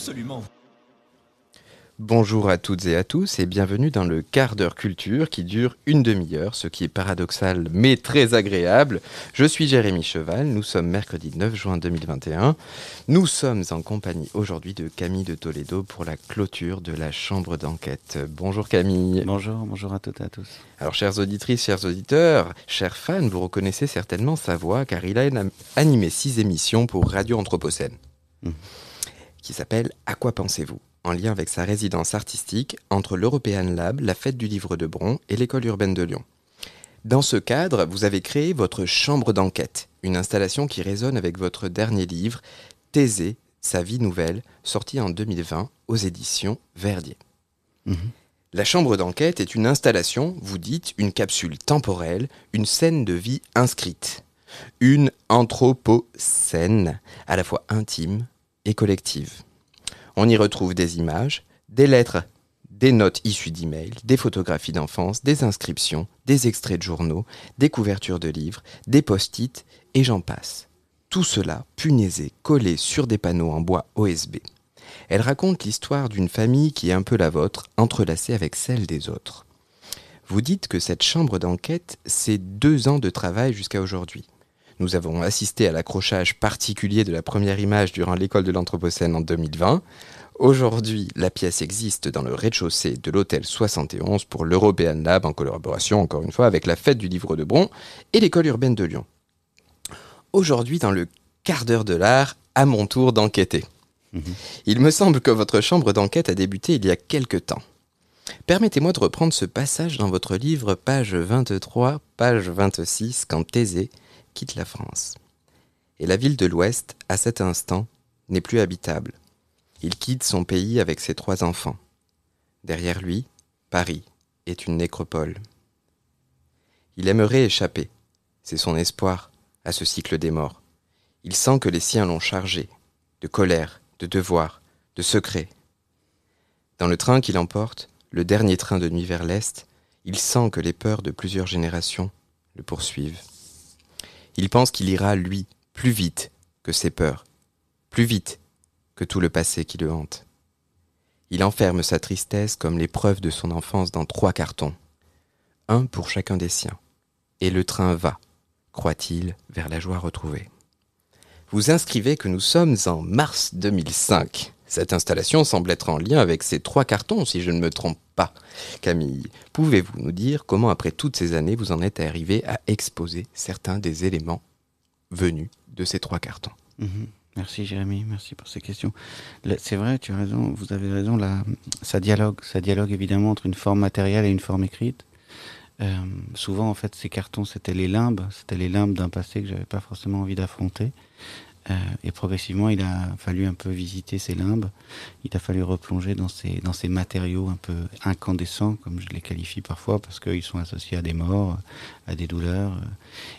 Absolument. Bonjour à toutes et à tous et bienvenue dans le quart d'heure culture qui dure une demi-heure, ce qui est paradoxal mais très agréable. Je suis Jérémy Cheval, nous sommes mercredi 9 juin 2021. Nous sommes en compagnie aujourd'hui de Camille de Toledo pour la clôture de la chambre d'enquête. Bonjour Camille. Bonjour, bonjour à toutes et à tous. Alors chères auditrices, chers auditeurs, chers fans, vous reconnaissez certainement sa voix car il a animé six émissions pour Radio Anthropocène mmh. Qui s'appelle À quoi pensez-vous en lien avec sa résidence artistique entre l'European Lab, la Fête du Livre de Bron et l'École urbaine de Lyon. Dans ce cadre, vous avez créé votre chambre d'enquête, une installation qui résonne avec votre dernier livre, Thésée, sa vie nouvelle, sorti en 2020 aux éditions Verdier. Mhm. La chambre d'enquête est une installation, vous dites, une capsule temporelle, une scène de vie inscrite, une anthropocène, à la fois intime et collective. On y retrouve des images, des lettres, des notes issues d'emails, des photographies d'enfance, des inscriptions, des extraits de journaux, des couvertures de livres, des post-it, et j'en passe. Tout cela punaisé, collé sur des panneaux en bois OSB. Elle raconte l'histoire d'une famille qui est un peu la vôtre, entrelacée avec celle des autres. Vous dites que cette chambre d'enquête, c'est deux ans de travail jusqu'à aujourd'hui. Nous avons assisté à l'accrochage particulier de la première image durant l'école de l'Anthropocène en 2020. Aujourd'hui, la pièce existe dans le rez-de-chaussée de l'hôtel 71 pour l'European Lab en collaboration, encore une fois, avec la fête du livre de Bron et l'école urbaine de Lyon. Aujourd'hui, dans le quart d'heure de l'art, à mon tour d'enquêter. Mhm. Il me semble que votre chambre d'enquête a débuté il y a quelque temps. Permettez-moi de reprendre ce passage dans votre livre, page 23, page 26, quand Thésée quitte la France. Et la ville de l'Ouest, à cet instant, n'est plus habitable. Il quitte son pays avec ses trois enfants. Derrière lui, Paris est une nécropole. Il aimerait échapper, c'est son espoir, à ce cycle des morts. Il sent que les siens l'ont chargé, de colère, de devoirs, de secrets. Dans le train qui l'emporte, le dernier train de nuit vers l'Est, il sent que les peurs de plusieurs générations le poursuivent. Il pense qu'il ira, lui, plus vite que ses peurs, plus vite que tout le passé qui le hante. Il enferme sa tristesse comme l'épreuve de son enfance dans trois cartons, un pour chacun des siens. Et le train va, croit-il, vers la joie retrouvée. Vous inscrivez que nous sommes en mars 2005. Cette installation semble être en lien avec ces trois cartons, si je ne me trompe pas. Camille, pouvez-vous nous dire comment, après toutes ces années, vous en êtes arrivé à exposer certains des éléments venus de ces trois cartons? Mhm. Merci Jérémy, merci pour ces questions. C'est vrai, tu as raison, vous avez raison, là, ça dialogue, ça dialogue évidemment entre une forme matérielle et une forme écrite. Euh, souvent, en fait, ces cartons, c'était les limbes, c'était les limbes d'un passé que j'avais pas forcément envie d'affronter. Euh, et progressivement, il a fallu un peu visiter ces limbes. Il a fallu replonger dans ces, dans ces matériaux un peu incandescents, comme je les qualifie parfois, parce qu'ils sont associés à des morts, à des douleurs euh,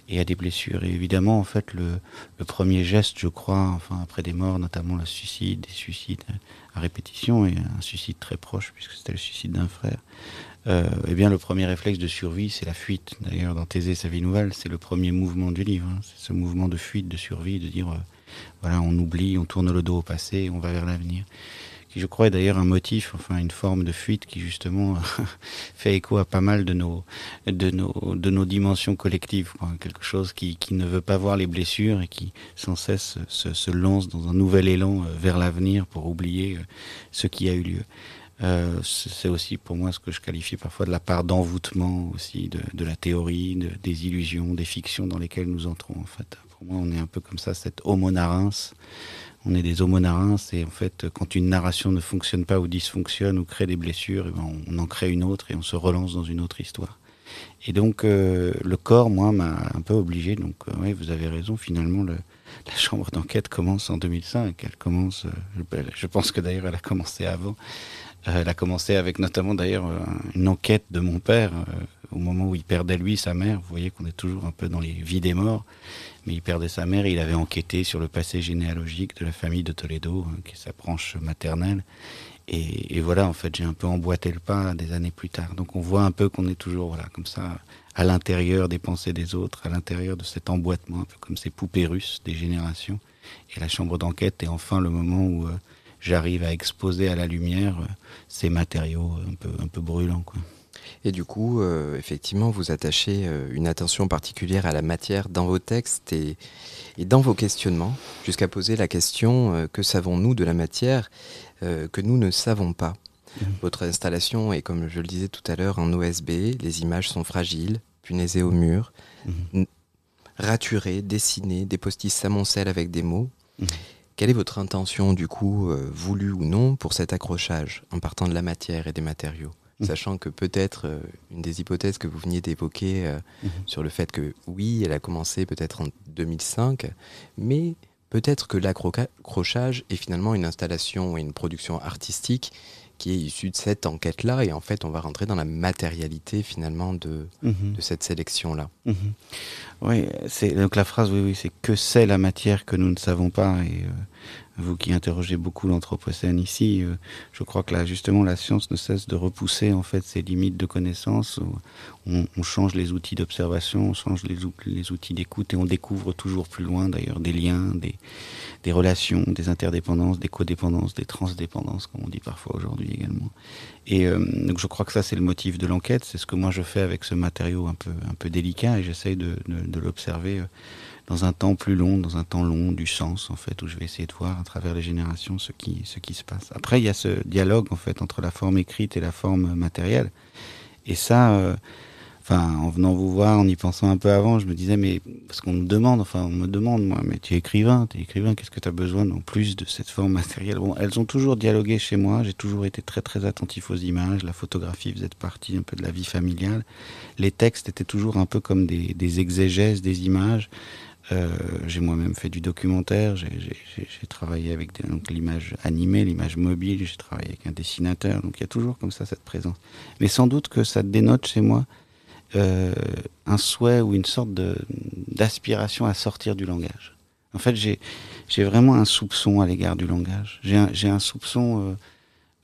et à des blessures. Et évidemment, en fait, le, le premier geste, je crois, enfin après des morts, notamment le suicide, des suicides à répétition et un suicide très proche, puisque c'était le suicide d'un frère. Euh, eh bien, le premier réflexe de survie, c'est la fuite. D'ailleurs, dans Thésée, sa vie nouvelle, c'est le premier mouvement du livre. Hein. C'est ce mouvement de fuite, de survie, de dire, voilà, on oublie, on tourne le dos au passé, on va vers l'avenir. Qui, je crois, est d'ailleurs un motif, enfin une forme de fuite qui justement fait écho à pas mal de nos, de nos, de nos dimensions collectives. Quelque chose qui, qui ne veut pas voir les blessures et qui sans cesse se, lance dans un nouvel élan euh, vers l'avenir pour oublier euh, ce qui a eu lieu. Euh, c'est aussi pour moi ce que je qualifie parfois de la part d'envoûtement aussi de, la théorie, de, des illusions, des fictions dans lesquelles nous entrons en fait pour moi, on est un peu comme ça, cette homo On est des homo et en fait, quand une narration ne fonctionne pas ou dysfonctionne ou crée des blessures, eh ben, on en crée une autre et on se relance dans une autre histoire. Et donc, euh, le corps, moi, m'a un peu obligé. Donc, euh, oui, vous avez raison, finalement, le, la chambre d'enquête commence en 2005. Elle commence, euh, je pense que d'ailleurs, elle a commencé avant. Elle a commencé avec notamment d'ailleurs une enquête de mon père au moment où il perdait lui sa mère. Vous voyez qu'on est toujours un peu dans les vies des morts mais il perdait sa mère et il avait enquêté sur le passé généalogique de la famille de Toledo, hein, qui est sa branche maternelle. Et, voilà, en fait, j'ai un peu emboîté le pas des années plus tard. Donc on voit un peu qu'on est toujours, voilà, comme ça, à l'intérieur des pensées des autres, à l'intérieur de cet emboîtement, un peu comme ces poupées russes des générations. Et la chambre d'enquête est enfin le moment où euh, j'arrive à exposer à la lumière ces matériaux un peu, un peu brûlants. Quoi. Et du coup, effectivement, vous attachez une attention particulière à la matière dans vos textes et, et dans vos questionnements, jusqu'à poser la question que savons-nous de la matière que nous ne savons pas? Mmh. Votre installation est, comme je le disais tout à l'heure, en OSB. Les images sont fragiles, punaisées au mur. Mmh raturer, dessiner, des post-it s'amoncellent avec des mots. Mmh. Quelle est votre intention, du coup, euh, voulue ou non, pour cet accrochage, en partant de la matière et des matériaux? Mmh. Sachant que peut-être, euh, une des hypothèses que vous veniez d'évoquer euh, mmh. sur le fait que, oui, elle a commencé peut-être en 2005, mais peut-être que l'accrochage est finalement une installation et une production artistique qui est issue de cette enquête-là. Et en fait, on va rentrer dans la matérialité finalement de, de cette sélection-là. Oui, c'est donc la phrase, oui, oui, c'est que c'est la matière que nous ne savons pas. Et euh, vous qui interrogez beaucoup l'anthropocène ici, euh, je crois que là, justement, la science ne cesse de repousser en fait ses limites de connaissance. On, change les outils d'observation, on change les, outils d'écoute et on découvre toujours plus loin, d'ailleurs, des liens, des, relations, des interdépendances, des codépendances, des transdépendances, comme on dit parfois aujourd'hui également. Et euh, donc, je crois que ça, c'est le motif de l'enquête. C'est ce que moi je fais avec ce matériau un peu, un peu délicat et j'essaye de l'observer euh, dans un temps plus long, dans un temps long du sens en fait, où je vais essayer de voir à travers les générations ce qui, se passe. Après, il y a ce dialogue en fait entre la forme écrite et la forme matérielle. Et ça, euh, enfin, en venant vous voir, en y pensant un peu avant, je me disais, mais parce qu'on me demande, enfin, on me demande, moi, mais tu es écrivain, tu es écrivain, qu'est-ce que tu as besoin en plus de cette forme matérielle? Bon, elles ont toujours dialogué chez moi, j'ai toujours été très très attentif aux images, la photographie faisait partie un peu de la vie familiale, les textes étaient toujours un peu comme des exégèses des images. Euh, j'ai moi-même fait du documentaire, j'ai travaillé avec l'image animée, l'image mobile, j'ai travaillé avec un dessinateur, donc il y a toujours comme ça cette présence. Mais sans doute que ça dénote chez moi euh, un souhait ou une sorte d'aspiration à sortir du langage. En fait, j'ai vraiment un soupçon à l'égard du langage. J'ai un, soupçon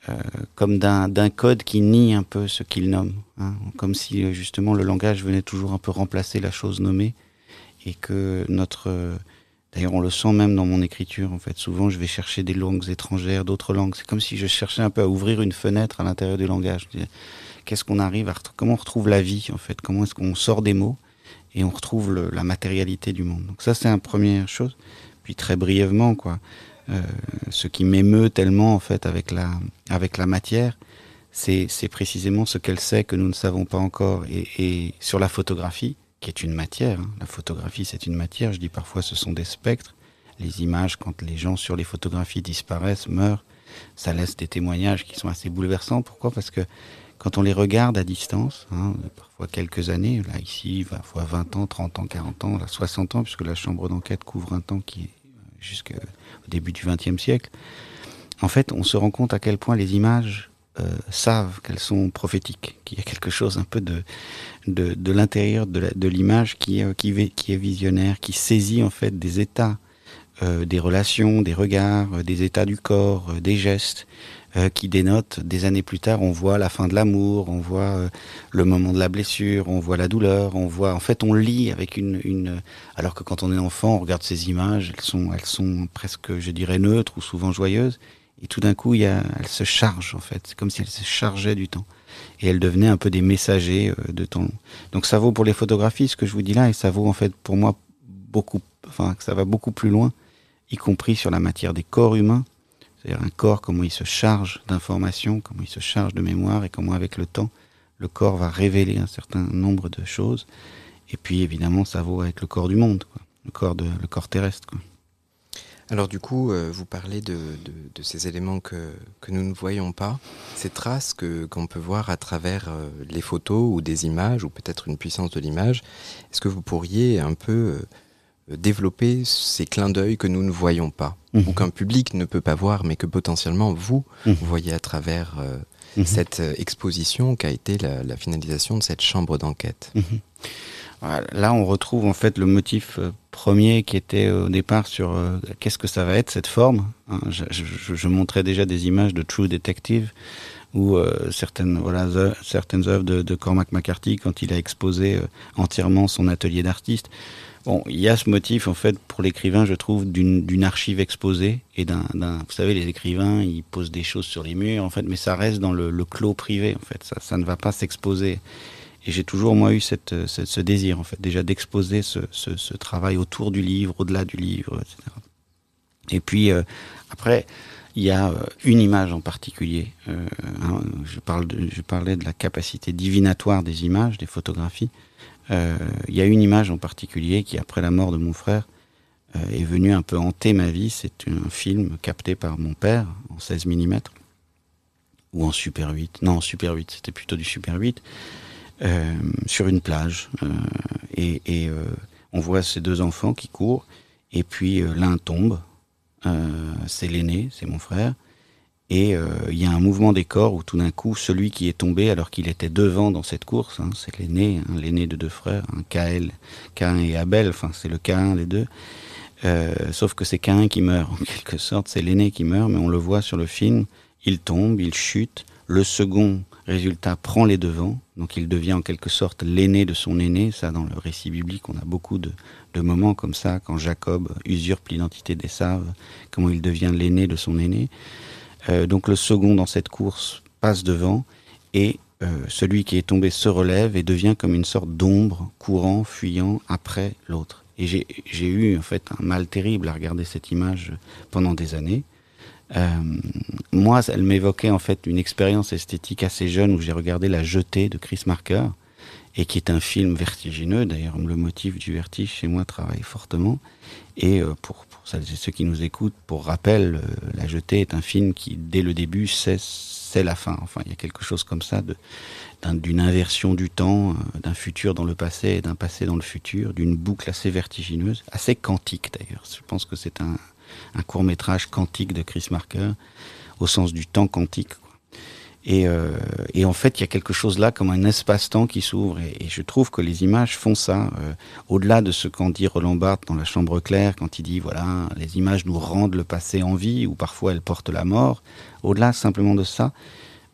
euh, comme d'un code qui nie un peu ce qu'il nomme, hein, comme si justement le langage venait toujours un peu remplacer la chose nommée et que notre D'ailleurs, on le sent même dans mon écriture. En fait, souvent, je vais chercher des langues étrangères, d'autres langues. C'est comme si je cherchais un peu à ouvrir une fenêtre à l'intérieur du langage. Qu'est-ce qu'on arrive à comment on retrouve la vie en fait? Comment est-ce qu'on sort des mots et on retrouve la matérialité du monde? Donc ça, c'est une première chose. Puis très brièvement, quoi, euh, ce qui m'émeut tellement en fait avec la avec la matière, c'est précisément ce qu'elle sait que nous ne savons pas encore. Et sur la photographie, qui est une matière. Hein. La photographie, c'est une matière. Je dis parfois, ce sont des spectres. Les images, quand les gens sur les photographies disparaissent, meurent, ça laisse des témoignages qui sont assez bouleversants. Pourquoi? Parce que quand on les regarde à distance, hein, parfois quelques années, là ici, parfois 20 ans, 30 ans, 40 ans, là 60 ans, puisque la chambre d'enquête couvre un temps qui est euh, jusqu'au début du XXe siècle, en fait, on se rend compte à quel point les images euh, savent qu'elles sont prophétiques, qu'il y a quelque chose un peu de, de, de l'intérieur de l'image qui, est, qui, est visionnaire, qui saisit en fait des états, euh, des relations, des regards, euh, des états du corps, euh, des gestes, qui dénotent des années plus tard, on voit la fin de l'amour, on voit le moment de la blessure, on voit la douleur, on voit, en fait, on lit avec une, une, alors que quand on est enfant, on regarde ces images, elles sont, elles sont presque, je dirais, neutres ou souvent joyeuses, et tout d'un coup, il y a, elles se chargent en fait. C'est comme si elles se chargeaient du temps. Et elles devenaient un peu des messagers euh, de temps Donc ça vaut pour les photographies, ce que je vous dis là, et ça vaut en fait pour moi beaucoup, enfin, ça va beaucoup plus loin, y compris sur la matière des corps humains. C'est-à-dire un corps, comment il se charge d'informations, comment il se charge de mémoire, et comment avec le temps, le corps va révéler un certain nombre de choses. Et puis évidemment, ça vaut avec le corps du monde, le corps de, le corps terrestre. Alors du coup, euh, vous parlez de, de, de, ces éléments que, que nous ne voyons pas, ces traces que qu'on peut voir à travers euh, les photos ou des images, ou peut-être une puissance de l'image. Est-ce que vous pourriez un peu euh, développer ces clins d'œil que nous ne voyons pas, mmh. ou qu'un public ne peut pas voir, mais que potentiellement vous, mmh. vous voyez à travers euh, mmh. cette exposition qu'a été la, la, finalisation de cette chambre d'enquête? Là, on retrouve en fait le motif premier qui était au départ sur euh, qu'est-ce que ça va être cette forme. Hein, je, montrais déjà des images de True Detective ou euh, certaines voilà certaines œuvres de, Cormac McCarthy quand il a exposé euh, entièrement son atelier d'artiste. Bon, il y a ce motif, en fait, pour l'écrivain, je trouve, d'une archive exposée et d'un, vous savez, les écrivains, ils posent des choses sur les murs, en fait, mais ça reste dans le, clos privé, en fait, ça ne va pas s'exposer. Et j'ai toujours, moi, eu cette, ce désir, en fait, déjà d'exposer ce, travail autour du livre, au-delà du livre, etc. Et puis, euh, après, il y a euh, une image en particulier. Euh, hein, je, parlais de la capacité divinatoire des images, des photographies. Euh, il y a une image en particulier qui, après la mort de mon frère, euh, est venue un peu hanter ma vie. C'est un film capté par mon père en 16 mm ou en Super 8. Non, en Super 8, c'était plutôt du Super 8. Euh, sur une plage. et, et on voit ces deux enfants qui courent. Et puis l'un tombe. c'est l'aîné, c'est mon frère. Et euh, il y a un mouvement des corps où tout d'un coup, celui qui est tombé alors qu'il était devant dans cette course, hein, c'est l'aîné, hein, l'aîné de deux frères, hein, Kael, Cain et Abel, enfin c'est le Cain des deux. Euh, sauf que c'est Cain qui meurt, en quelque sorte, c'est l'aîné qui meurt, mais on le voit sur le film, il tombe, il chute, le second résultat prend les devants, donc il devient en quelque sorte l'aîné de son aîné, ça dans le récit biblique on a beaucoup de, moments comme ça, quand Jacob usurpe l'identité des Saves, comment il devient l'aîné de son aîné. Euh, donc le second dans cette course passe devant et euh, celui qui est tombé se relève et devient comme une sorte d'ombre courant, fuyant après l'autre. Et j'ai eu en fait un mal terrible à regarder cette image pendant des années. Euh, moi, elle m'évoquait en fait une expérience esthétique assez jeune où j'ai regardé La Jetée de Chris Marker et qui est un film vertigineux. D'ailleurs, le motif du vertige chez moi travaille fortement. Et euh, pour, pour ceux qui nous écoutent, pour rappel, euh, La Jetée est un film qui, dès le début, c'est la fin. Enfin, il y a quelque chose comme ça d'une inversion du temps, d'un futur dans le passé et d'un passé dans le futur, d'une boucle assez vertigineuse, assez quantique d'ailleurs. Je pense que c'est un, un court métrage quantique de Chris Marker, au sens du temps quantique. Et, euh, et, en fait, il y a quelque chose là comme un espace-temps qui s'ouvre. Et, et, je trouve que les images font ça. Euh, Au-delà de ce qu'en dit Roland Barthes dans La Chambre claire, quand il dit voilà, les images nous rendent le passé en vie, ou parfois elles portent la mort. Au-delà simplement de ça,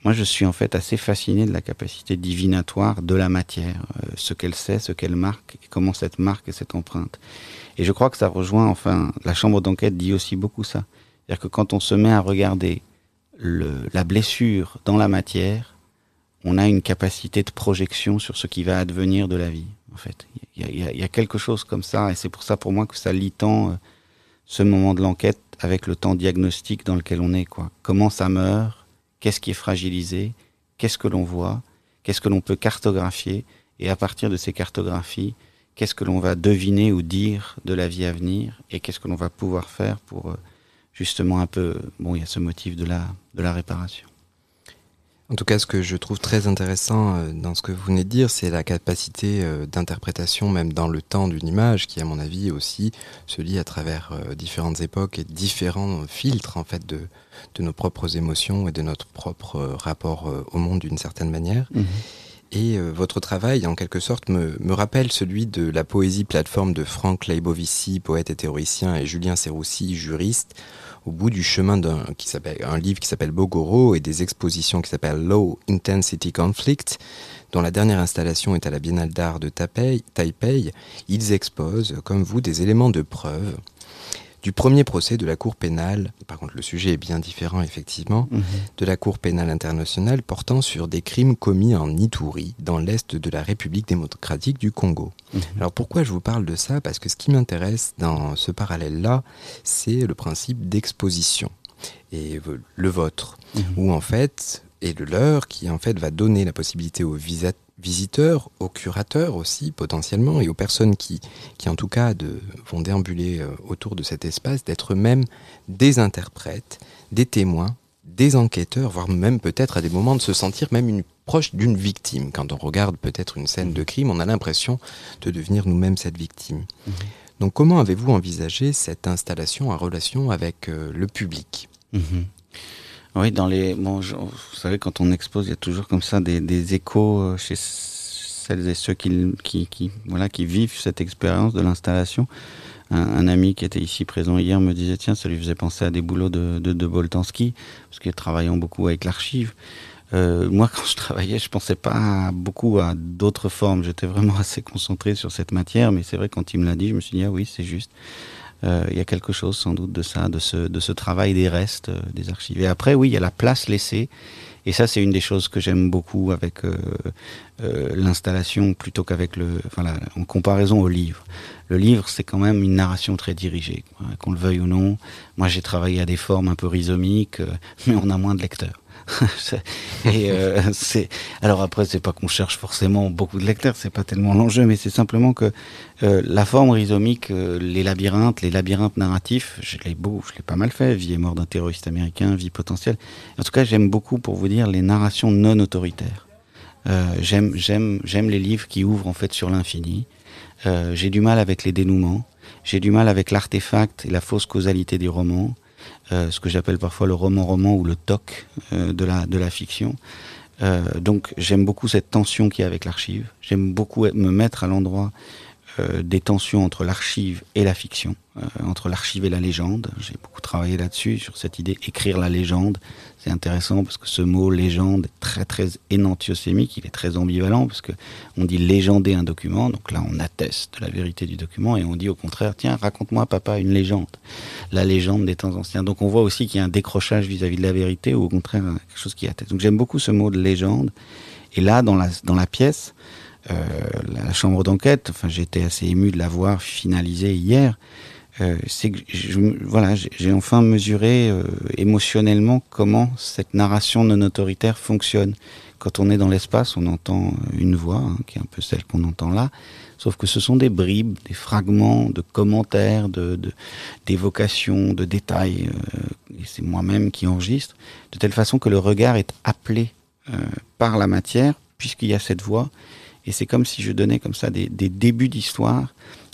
moi je suis en fait assez fasciné de la capacité divinatoire de la matière, euh, ce qu'elle sait, ce qu'elle marque, et comment cette marque et cette empreinte. Et je crois que ça rejoint, enfin, la Chambre d'enquête dit aussi beaucoup ça. C'est-à-dire que quand on se met à regarder la blessure dans la matière, on a une capacité de projection sur ce qui va advenir de la vie. En fait, il y a, quelque chose comme ça, et c'est pour ça pour moi que ça lie tant euh, ce moment de l'enquête avec le temps diagnostique dans lequel on est. Quoi. Comment ça meurt Qu'est-ce qui est fragilisé? Qu'est-ce que l'on voit? Qu'est-ce que l'on peut cartographier? Et à partir de ces cartographies, qu'est-ce que l'on va deviner ou dire de la vie à venir? Et qu'est-ce que l'on va pouvoir faire pour euh, justement un peu, bon, il y a ce motif de la, de la réparation? En tout cas, ce que je trouve très intéressant euh, dans ce que vous venez de dire, c'est la capacité euh, d'interprétation, même dans le temps d'une image, qui, à mon avis, aussi se lit à travers euh, différentes époques et différents filtres, en fait, de, nos propres émotions et de notre propre rapport au monde d'une certaine manière. Mmh. Et votre travail, en quelque sorte, me, me, rappelle celui de la poésie plateforme de Franck Leibovici, poète et théoricien, et Julien Serroussi, juriste, au bout du chemin d'un qui s'appelle un livre qui s'appelle Bogoro et des expositions qui s'appellent Low Intensity Conflict, dont la dernière installation est à la Biennale d'art de Taipei, Taipei, ils exposent, comme vous, des éléments de preuve du premier procès de la Cour pénale, par contre le sujet est bien différent effectivement, mmh. de la Cour pénale internationale portant sur des crimes commis en Ituri, dans l'est de la République démocratique du Congo. Mmh. Alors pourquoi je vous parle de ça? Parce que ce qui m'intéresse dans ce parallèle-là, c'est le principe d'exposition. Et le vôtre, mmh. où en fait, et le leur, qui en fait va donner la possibilité aux visiteurs aux curateurs aussi potentiellement, et aux personnes qui, qui en tout cas de, vont déambuler euh, autour de cet espace, d'être même des interprètes, des témoins, des enquêteurs, voire même peut-être à des moments de se sentir même une proche d'une victime. Quand on regarde peut-être une scène de crime, on a l'impression de devenir nous-mêmes cette victime. Mmh. Donc comment avez-vous envisagé cette installation en relation avec euh, le public? Mmh. Oui, dans les, bon, vous savez, quand on expose, il y a toujours comme ça des, des échos euh, chez celles et ceux qui, qui, qui voilà, qui vivent cette expérience de l'installation. Un, un, ami qui était ici présent hier me disait tiens, ça lui faisait penser à des boulots de, de, de Boltanski, parce qu'il travaillant beaucoup avec l'archive. Euh, moi, quand je travaillais, je pensais pas beaucoup à d'autres formes. J'étais vraiment assez concentré sur cette matière, mais c'est vrai quand il me l'a dit, je me suis dit ah oui, c'est juste. Euh, il y a quelque chose sans doute de ça, de ce, de ce travail des restes, euh, des archives. Et après, oui, il y a la place laissée. Et ça, c'est une des choses que j'aime beaucoup avec euh, l'installation plutôt qu'avec le, en comparaison au livre. Le livre, c'est quand même une narration très dirigée, qu'on le veuille ou non. Moi, j'ai travaillé à des formes un peu rhizomiques, mais on a moins de lecteurs. euh, alors après c'est pas qu'on cherche forcément beaucoup de lecteurs, c'est pas tellement l'enjeu, mais c'est simplement que euh, la forme rhizomique, euh, les labyrinthes, les labyrinthes narratifs, je l'ai beau, je l'ai pas mal fait. Vie et mort d'un terroriste américain, vie potentielle. En tout cas, j'aime beaucoup pour vous dire les narrations non autoritaires. j'aime j'aime j'aime les livres qui ouvrent en fait sur l'infini. j'ai du mal avec les dénouements. J'ai du mal avec l'artefact et la fausse causalité des romans. Euh, ce que j'appelle parfois le roman-roman ou le toc euh, de, la, fiction. Euh, donc j'aime beaucoup cette tension qu'il y a avec l'archive. J'aime beaucoup me mettre à l'endroit des tensions entre l'archive et la fiction, euh, entre l'archive et la légende. J'ai beaucoup travaillé là-dessus, sur cette idée écrire la légende. C'est intéressant parce que ce mot légende est très très énantiosémique, il est très ambivalent parce que on dit légender un document, donc là on atteste de la vérité du document et on dit au contraire tiens raconte-moi papa une légende, la légende des temps anciens. Donc on voit aussi qu'il y a un décrochage vis-à-vis -vis de la vérité ou au contraire quelque chose qui atteste. Donc j'aime beaucoup ce mot de légende. Et là dans la pièce euh, la chambre d'enquête, enfin j'étais assez ému de l'avoir finalisé hier. Euh, c'est que voilà, j'ai enfin mesuré euh, émotionnellement comment cette narration non autoritaire fonctionne. Quand on est dans l'espace, on entend une voix, hein, qui est un peu celle qu'on entend là, sauf que ce sont des bribes, des fragments de commentaires, d'évocations, de, détails. Euh, et c'est moi-même qui enregistre, de telle façon que le regard est appelé euh, par la matière, puisqu'il y a cette voix, et c'est comme si je donnais comme ça des, des débuts d'histoire,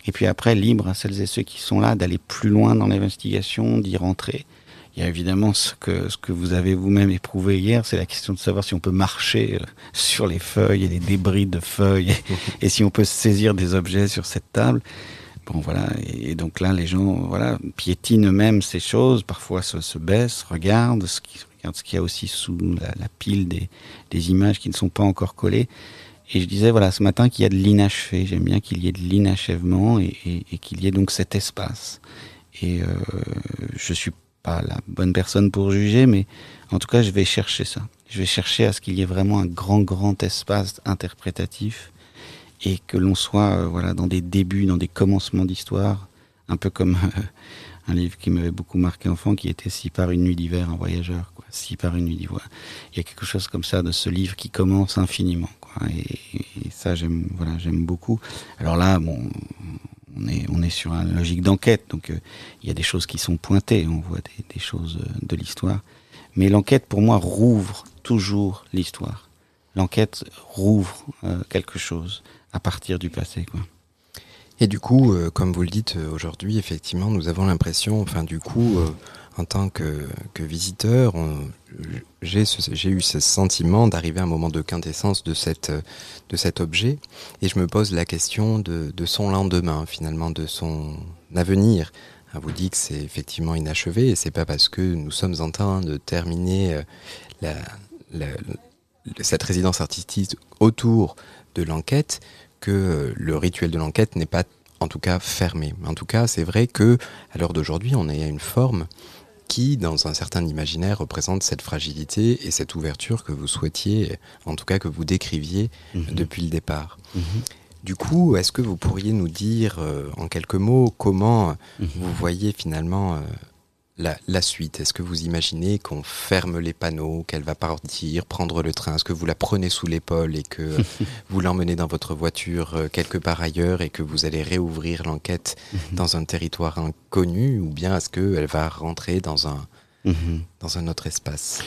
et puis après, libre à celles et ceux qui sont là d'aller plus loin dans l'investigation, d'y rentrer. Il y a évidemment ce que, ce que vous avez vous-même éprouvé hier, c'est la question de savoir si on peut marcher euh, sur les feuilles et les débris de feuilles, et, si on peut saisir des objets sur cette table. Bon, voilà. Et donc là, les gens, voilà, piétinent eux-mêmes ces choses, parfois se, se baissent, regardent ce qu'il y a aussi sous la, la pile des, des images qui ne sont pas encore collées. Et je disais, voilà, ce matin qu'il y a de l'inachevé. J'aime bien qu'il y ait de l'inachèvement et, qu'il y ait donc cet espace. Et euh, je suis pas la bonne personne pour juger, mais en tout cas, je vais chercher ça. Je vais chercher à ce qu'il y ait vraiment un grand, grand espace interprétatif et que l'on soit, euh, voilà, dans des débuts, dans des commencements d'histoire, un peu comme euh, un livre qui m'avait beaucoup marqué enfant, qui était Si par une nuit d'hiver, un voyageur. Si par une nuit d'hiver. Il y a quelque chose comme ça de ce livre qui commence infiniment. Et, ça, j'aime, voilà, j'aime beaucoup. Alors là, bon, on est, on est sur une logique d'enquête, donc euh, il y a des choses qui sont pointées, on voit des, des choses euh, de l'histoire. Mais l'enquête, pour moi, rouvre toujours l'histoire. L'enquête rouvre euh, quelque chose à partir du passé, quoi. Et du coup, euh, comme vous le dites euh, aujourd'hui, effectivement, nous avons l'impression, enfin, du coup, euh, en tant que, que visiteur, j'ai eu ce sentiment d'arriver à un moment de quintessence de, cette, de cet objet. Et je me pose la question de, de son lendemain, finalement, de son avenir. On vous dit que c'est effectivement inachevé, et c'est pas parce que nous sommes en train de terminer cette résidence artistique autour de l'enquête que le rituel de l'enquête n'est pas en tout cas fermé. En tout cas, c'est vrai que à l'heure d'aujourd'hui, on est à une forme qui, dans un certain imaginaire, représente cette fragilité et cette ouverture que vous souhaitiez, en tout cas que vous décriviez mmh. depuis le départ. Mmh. Du coup, est-ce que vous pourriez nous dire euh, en quelques mots comment mmh. vous voyez finalement euh, la, la suite Est-ce que vous imaginez qu'on ferme les panneaux, qu'elle va partir, prendre le train? Est-ce que vous la prenez sous l'épaule et que vous l'emmenez dans votre voiture euh, quelque part ailleurs et que vous allez réouvrir l'enquête mhm. dans un territoire inconnu? Ou bien est-ce qu'elle va rentrer dans un, -hmm. dans un autre espace?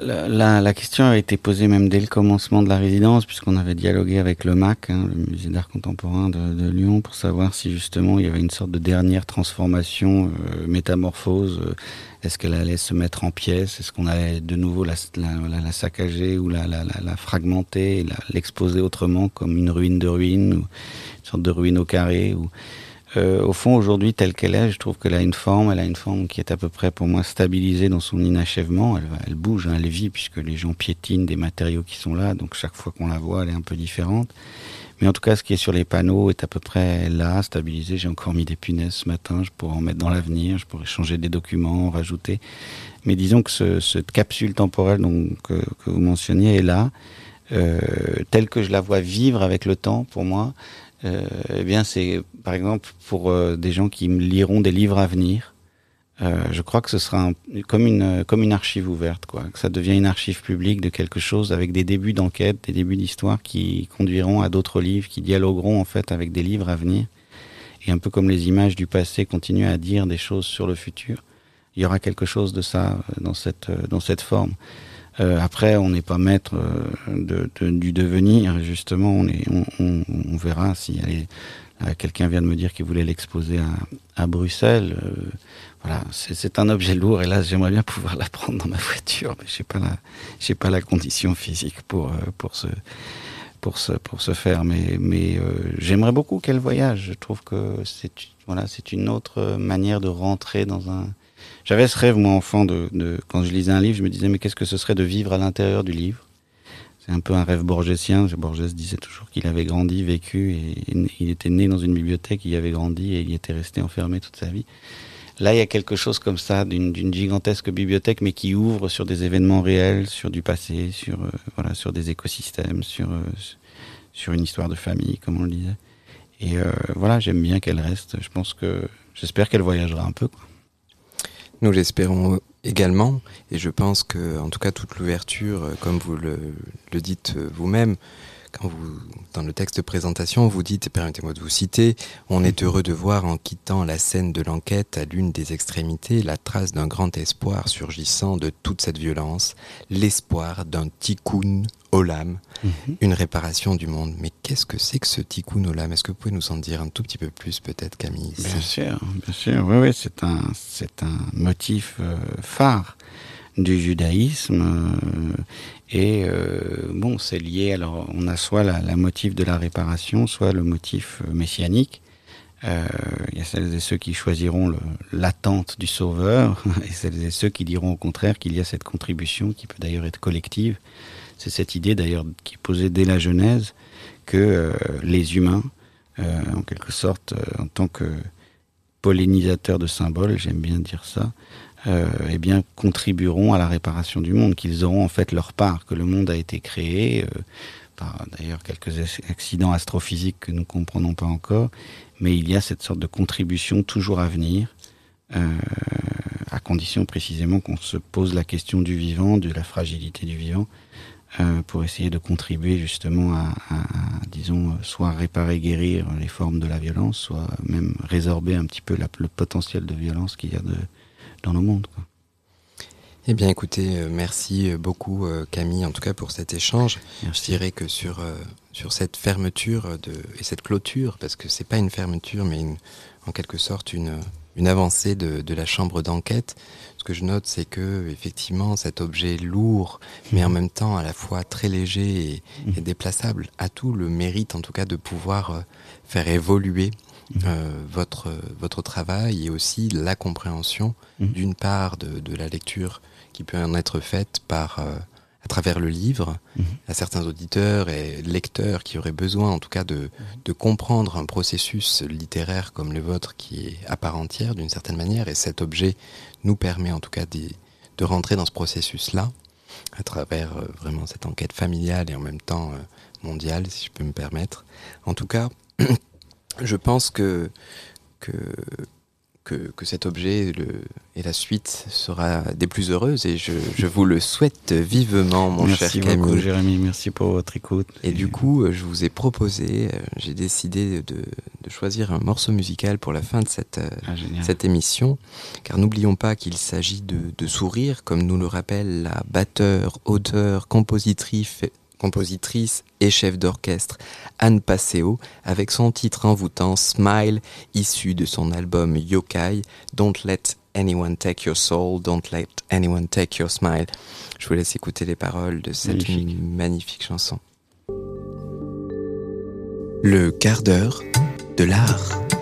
La, la, question a été posée même dès le commencement de la résidence, puisqu'on avait dialogué avec le MAC, hein, le musée d'art contemporain de, de, Lyon, pour savoir si justement il y avait une sorte de dernière transformation, euh, métamorphose. Euh, Est-ce qu'elle allait se mettre en pièces Est-ce qu'on allait de nouveau la, la, la saccager ou la, fragmenter, l'exposer autrement comme une ruine de ruine, ou une sorte de ruine au carré ou, euh, au fond, aujourd'hui, telle qu'elle est, je trouve qu'elle a une forme, elle a une forme qui est à peu près pour moi stabilisée dans son inachèvement. Elle, elle bouge, hein, elle vit, puisque les gens piétinent des matériaux qui sont là, donc chaque fois qu'on la voit, elle est un peu différente. Mais en tout cas, ce qui est sur les panneaux est à peu près là, stabilisé. J'ai encore mis des punaises ce matin, je pourrais en mettre dans l'avenir, je pourrais changer des documents, rajouter. Mais disons que ce, cette capsule temporelle donc, que, que vous mentionniez est là, euh, telle que je la vois vivre avec le temps pour moi. Euh, eh bien, c'est par exemple pour euh, des gens qui liront des livres à venir. Euh, je crois que ce sera un, comme une comme une archive ouverte, quoi. Que ça devient une archive publique de quelque chose avec des débuts d'enquête, des débuts d'histoire qui conduiront à d'autres livres, qui dialogueront en fait avec des livres à venir. Et un peu comme les images du passé continuent à dire des choses sur le futur, il y aura quelque chose de ça dans cette dans cette forme. Euh, après, on n'est pas maître euh, de, de, du devenir. Justement, on, est, on, on, on verra si quelqu'un vient de me dire qu'il voulait l'exposer à, à, Bruxelles. Euh, voilà, c'est un objet lourd. Et là, j'aimerais bien pouvoir la prendre dans ma voiture, mais j'ai pas la, pas la condition physique pour euh, pour ce pour ce pour se faire. Mais mais euh, j'aimerais beaucoup qu'elle voyage. Je trouve que c'est voilà, c'est une autre manière de rentrer dans un j'avais ce rêve, moi, enfant, de, quand je lisais un livre, je me disais, mais qu'est-ce que ce serait de vivre à l'intérieur du livre? C'est un peu un rêve borgésien. Borges disait toujours qu'il avait grandi, vécu, et il était né dans une bibliothèque, il y avait grandi, et il était resté enfermé toute sa vie. Là, il y a quelque chose comme ça, d'une gigantesque bibliothèque, mais qui ouvre sur des événements réels, sur du passé, sur, euh, voilà, sur des écosystèmes, sur, euh, sur une histoire de famille, comme on le disait. Et euh, voilà, j'aime bien qu'elle reste. Je pense que, j'espère qu'elle voyagera un peu. Quoi. Nous l'espérons également, et je pense que, en tout cas, toute l'ouverture, euh, comme vous le, le dites euh, vous-même, quand vous, dans le texte de présentation, vous dites, permettez-moi de vous citer, on est heureux de voir en quittant la scène de l'enquête à l'une des extrémités la trace d'un grand espoir surgissant de toute cette violence, l'espoir d'un tikkun olam, mm -hmm. une réparation du monde. Mais qu'est-ce que c'est que ce tikkun olam? Est-ce que vous pouvez nous en dire un tout petit peu plus, peut-être, Camille? Bien sûr, bien sûr. Oui, oui, c'est un, c'est un motif euh, phare du judaïsme. Euh, et euh, bon, c'est lié. Alors, on a soit la, la, motif de la réparation, soit le motif euh, messianique. Il y a celles et ceux qui choisiront l'attente du sauveur, et celles et ceux qui diront au contraire qu'il y a cette contribution qui peut d'ailleurs être collective. C'est cette idée d'ailleurs qui est posée dès la Genèse que les humains, en quelque sorte, en tant que pollinisateurs de symboles, j'aime bien dire ça, euh, eh bien, contribueront à la réparation du monde, qu'ils auront en fait leur part, que le monde a été créé euh, par d'ailleurs quelques accidents astrophysiques que nous comprenons pas encore, mais il y a cette sorte de contribution toujours à venir, euh, à condition précisément qu'on se pose la question du vivant, de la fragilité du vivant, euh, pour essayer de contribuer justement à, à, à, disons, soit réparer, guérir les formes de la violence, soit même résorber un petit peu la, le potentiel de violence qu'il y a de, dans le monde. Quoi. Eh bien, écoutez, euh, merci beaucoup euh, Camille, en tout cas pour cet échange. Merci. Je dirais que sur euh, sur cette fermeture de et cette clôture, parce que c'est pas une fermeture, mais une, en quelque sorte une une avancée de, de la chambre d'enquête. Ce que je note, c'est que effectivement, cet objet lourd, mais en même temps à la fois très léger et, et déplaçable, a tout le mérite, en tout cas, de pouvoir faire évoluer euh, votre, votre travail et aussi la compréhension mmh. d'une part de, de, la lecture qui peut en être faite par euh, à travers le livre mmh. à certains auditeurs et lecteurs qui auraient besoin en tout cas de, de comprendre un processus littéraire comme le vôtre qui est à part entière d'une certaine manière. Et cet objet nous permet en tout cas de, de rentrer dans ce processus là à travers euh, vraiment cette enquête familiale et en même temps euh, mondiale si je peux me permettre. En tout cas je pense que, que, que, que cet objet le, et la suite sera des plus heureuses et je, je vous le souhaite vivement, mon merci cher beaucoup, Camille. Jérémy, merci pour votre écoute. Et, et du coup, je vous ai proposé, j'ai décidé de, de, choisir un morceau musical pour la fin de cette, ah, cette émission, car n'oublions pas qu'il s'agit de, de sourire, comme nous le rappelle la batteur, auteur, compositrice compositrice et chef d'orchestre Anne Passeo avec son titre envoûtant Smile issu de son album Yokai Don't Let Anyone Take Your Soul, Don't Let Anyone Take Your Smile. Je vous laisse écouter les paroles de cette magnifique, magnifique chanson. Le quart d'heure de l'art.